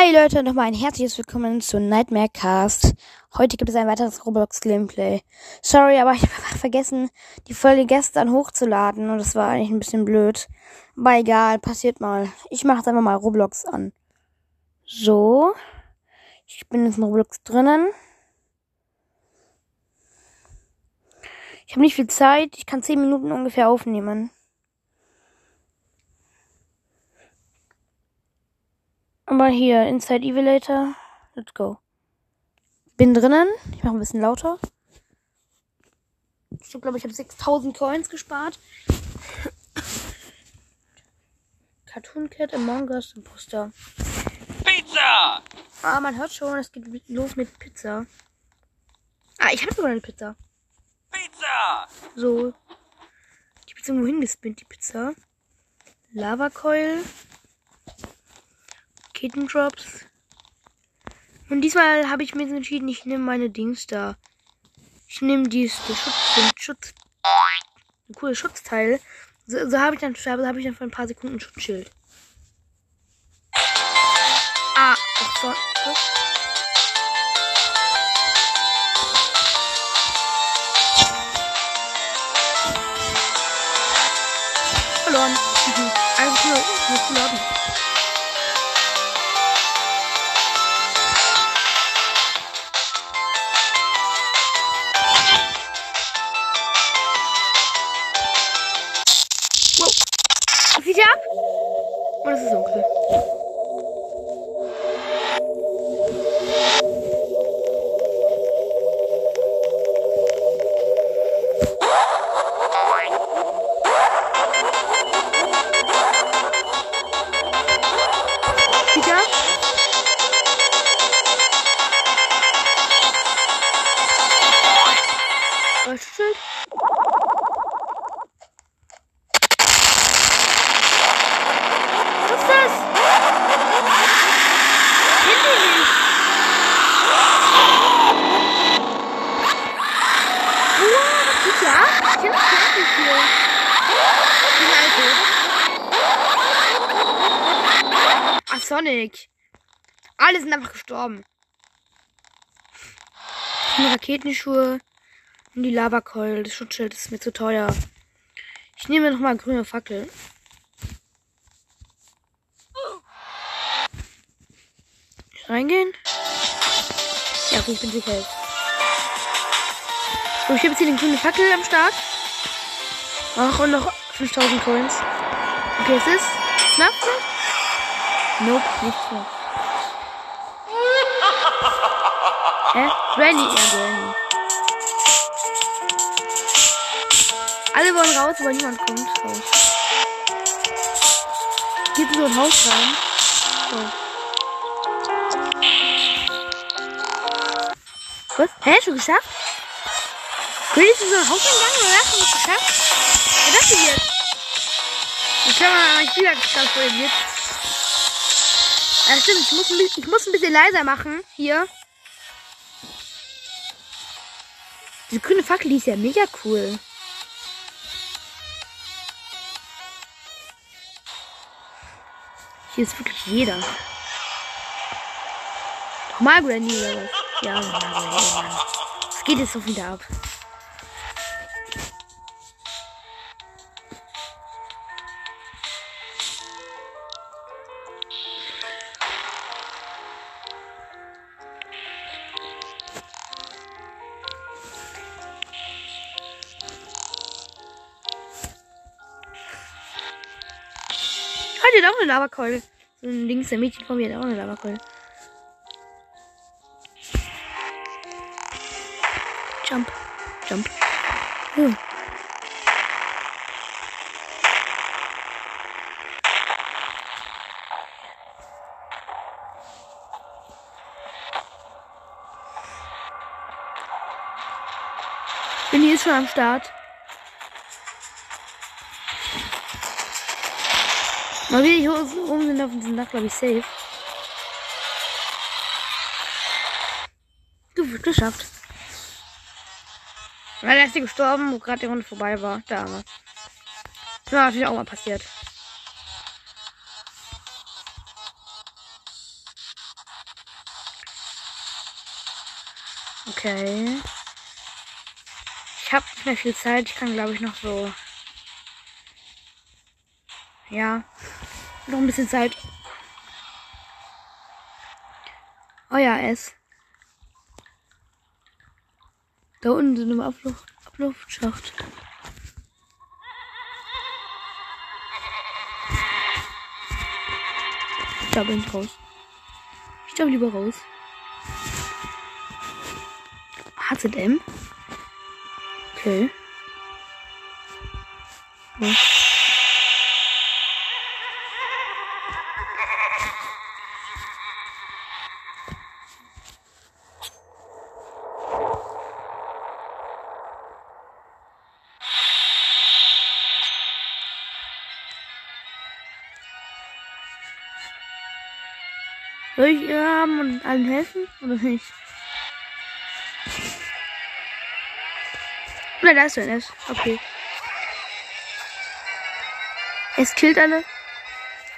Hi Leute, nochmal ein herzliches Willkommen zu Nightmare Cast. Heute gibt es ein weiteres Roblox Gameplay. Sorry, aber ich habe einfach vergessen, die Folge gestern hochzuladen und das war eigentlich ein bisschen blöd. Aber egal, passiert mal. Ich mache jetzt einfach mal Roblox an. So. Ich bin jetzt in Roblox drinnen. Ich habe nicht viel Zeit. Ich kann 10 Minuten ungefähr aufnehmen. Aber hier, Inside Evilator. Let's go. Bin drinnen. Ich mache ein bisschen lauter. Ich glaube, ich habe 6000 Coins gespart. Cartoon Cat, Among Us, Imposter. Pizza! Ah, man hört schon, es geht los mit Pizza. Ah, ich habe sogar eine Pizza. Pizza! So. Die Pizza irgendwo hingespinnt, die Pizza. Lava Coil. Kitten Drops. Und diesmal habe ich mir entschieden, ich nehme meine Dings da. Ich nehme dies, den Schutz, den Schutz, ein cooles Schutzteil. So, so habe ich dann, so habe ich dann für ein paar Sekunden ein Schutzschild. Ah, ach so. so. Verloren. Einfach nur, nur verloren. Sonic. Alle sind einfach gestorben. Die Raketenschuhe und die Lavakeul. Das Schutzschild ist mir zu teuer. Ich nehme noch mal grüne Fackel. Reingehen? Ja, gut, ich bin sicher. So, ich habe jetzt hier den grünen Fackel am Start. Ach, und noch 5000 Coins. Okay, es ist knapp. Nope, nicht knapp. Hä? Granny, ja, Granny. Alle wollen raus, aber niemand kommt raus. Geht in so ein Haus rein. So. Was? Hä? Schon geschafft? Granny ist in so ein Haus gegangen oder hast du nicht geschafft? Was ist das denn jetzt? Ich kann mal mein Spieler voll wird. Ja, stimmt, ich muss, ein bisschen, ich muss ein bisschen leiser machen. Hier. Diese grüne Fackel, die ist ja mega cool. Hier ist wirklich jeder. Nochmal Granny oder was? Ja, Granny. Mann. Es geht jetzt so wieder ab. Hat auch eine Lavakeule. Ein links der Mädchen von mir hat auch eine Lavakeule. Jump. Jump. Hm. Bin hier schon am Start. Mal wieder hier oben sind auf diesem Dach, glaube ich, safe. Geschafft. Weil der ist gestorben, wo gerade die Runde vorbei war. Der Arme. Ne? Das war natürlich auch mal passiert. Okay. Ich habe nicht mehr viel Zeit. Ich kann, glaube ich, noch so. Ja. Noch ein bisschen Zeit. Oh ja, es. Da unten sind im Abluft, Abluftschacht. Ich glaube nicht raus. Ich glaube lieber raus. HZM? Okay. Ja. Soll ich ihr haben und allen helfen? Oder nicht? Oder da ist so ein S. Okay. Es killt alle.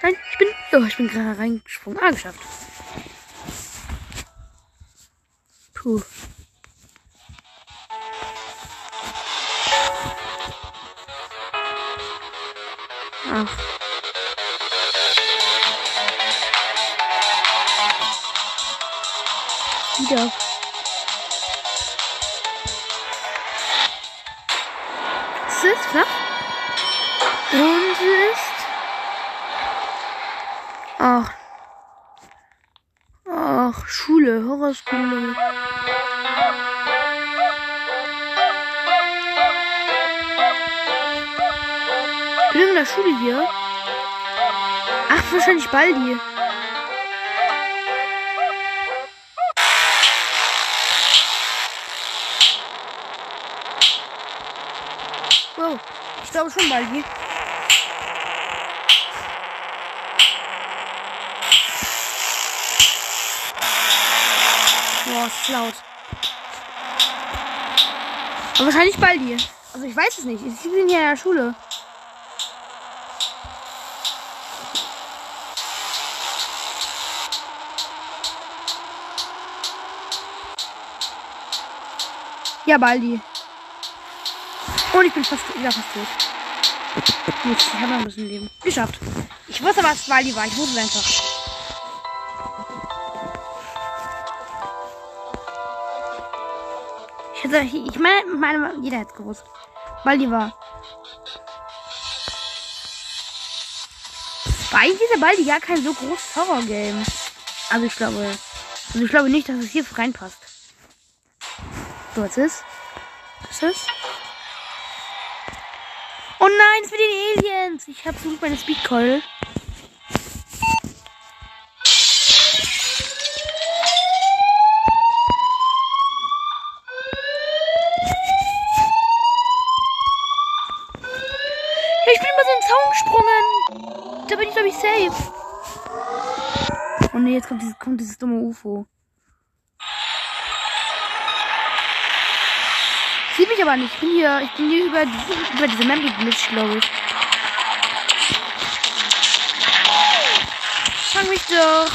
Nein, ich bin. Oh, ich bin gerade reingesprungen. Ah, geschafft. Puh. Ach. Wieder. Es ist flach. Und es ist. Ach. Ach, Schule, Horrorschule. Ich bin in der Schule hier. Ach, wahrscheinlich Baldi. Ich glaube schon Baldi. Boah, ist laut. Aber wahrscheinlich Baldi. Also ich weiß es nicht. Ich bin hier in der Schule. Ja, Baldi. Und ich bin fast wieder fast tot. Gut, ich habe noch ein bisschen Leben. Geschafft. Ich wusste, was Baldi war. Ich wusste es einfach. Ich hätte, ich meine, meine, jeder hätte es gewusst. Baldi war. War eigentlich dieser Baldi gar kein so großes Horror-Game. Also ich glaube, also ich glaube nicht, dass es hier reinpasst. So, was ist? Was ist? Oh nein, es mit den Aliens. Ich habe versucht meine Speedcoil. Ich bin über so einen Zaun gesprungen. Da bin ich, glaube ich, safe. Oh nee, jetzt kommt dieses, kommt dieses dumme UFO. Sieht mich aber nicht. Ich bin hier, ich bin hier über, über diese Map geglitscht, glaube ich. Fang mich doch.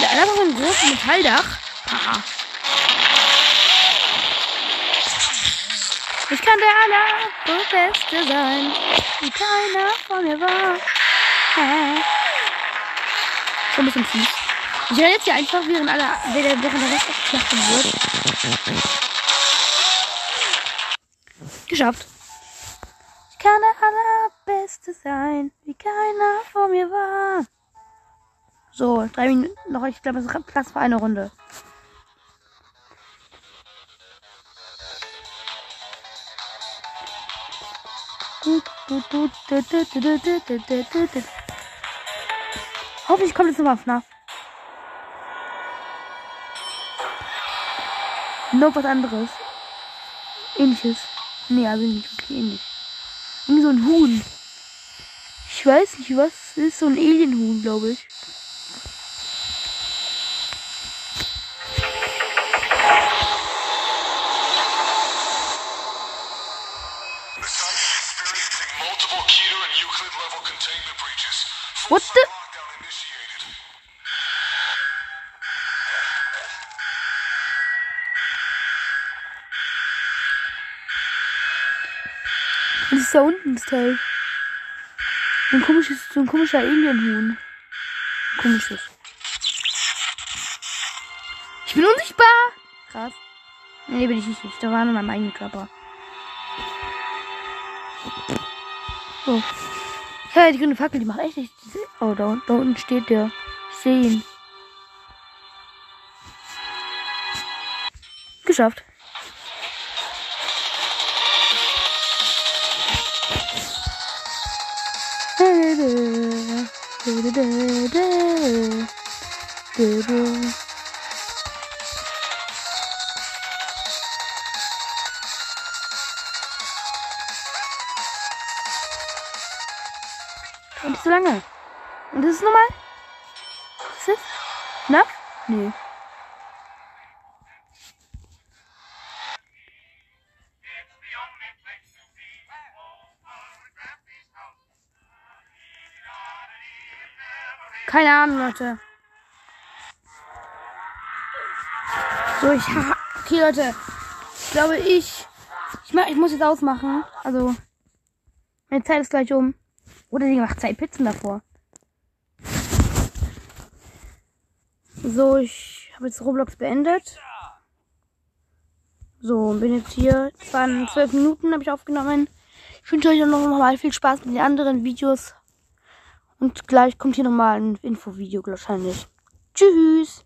Da hat so ein großes Metalldach. Haha. Ich kann der allerbeste sein, wie keiner von mir war. So ein bisschen fies. Ich renne jetzt hier einfach, während, alle, während der Rest abgeschlachtet wird. Geschafft. Ich kann der allerbeste sein, wie keiner vor mir war. So, drei Minuten noch. Ich glaube, es ist Platz für eine Runde. Hoffentlich kommt jetzt nochmal FNAF. Noch was anderes. Ähnliches. Nee, also nicht wirklich ähnlich. Irgendwie so ein Huhn. Ich weiß nicht, was ist. So ein Alienhuhn, glaube ich. Battalion experiencing ist da unten das Teil. So ein komisches, so ein komischer Alienhuhn. Komisches. Ich bin unsichtbar! Krass. Nee, bin ich nicht. Da war nur mein eigener Körper. Oh. Hey, die grüne Fackel, die macht echt nicht. Oh, da, da unten steht der. Ich sehe ihn. Geschafft. Und nicht so lange. Und das ist normal? Was ist das? Na? Nee. Keine Ahnung, Leute. So, ich. Okay, Leute. Ich glaube, ich. Ich, mach, ich muss jetzt ausmachen. Also. Meine Zeit ist gleich um. Oder die macht zwei Pizzen davor. So, ich habe jetzt Roblox beendet. So, bin jetzt hier. Es waren zwölf Minuten, habe ich aufgenommen. Ich wünsche euch noch mal viel Spaß mit den anderen Videos. Und gleich kommt hier nochmal ein Infovideo wahrscheinlich. Tschüss.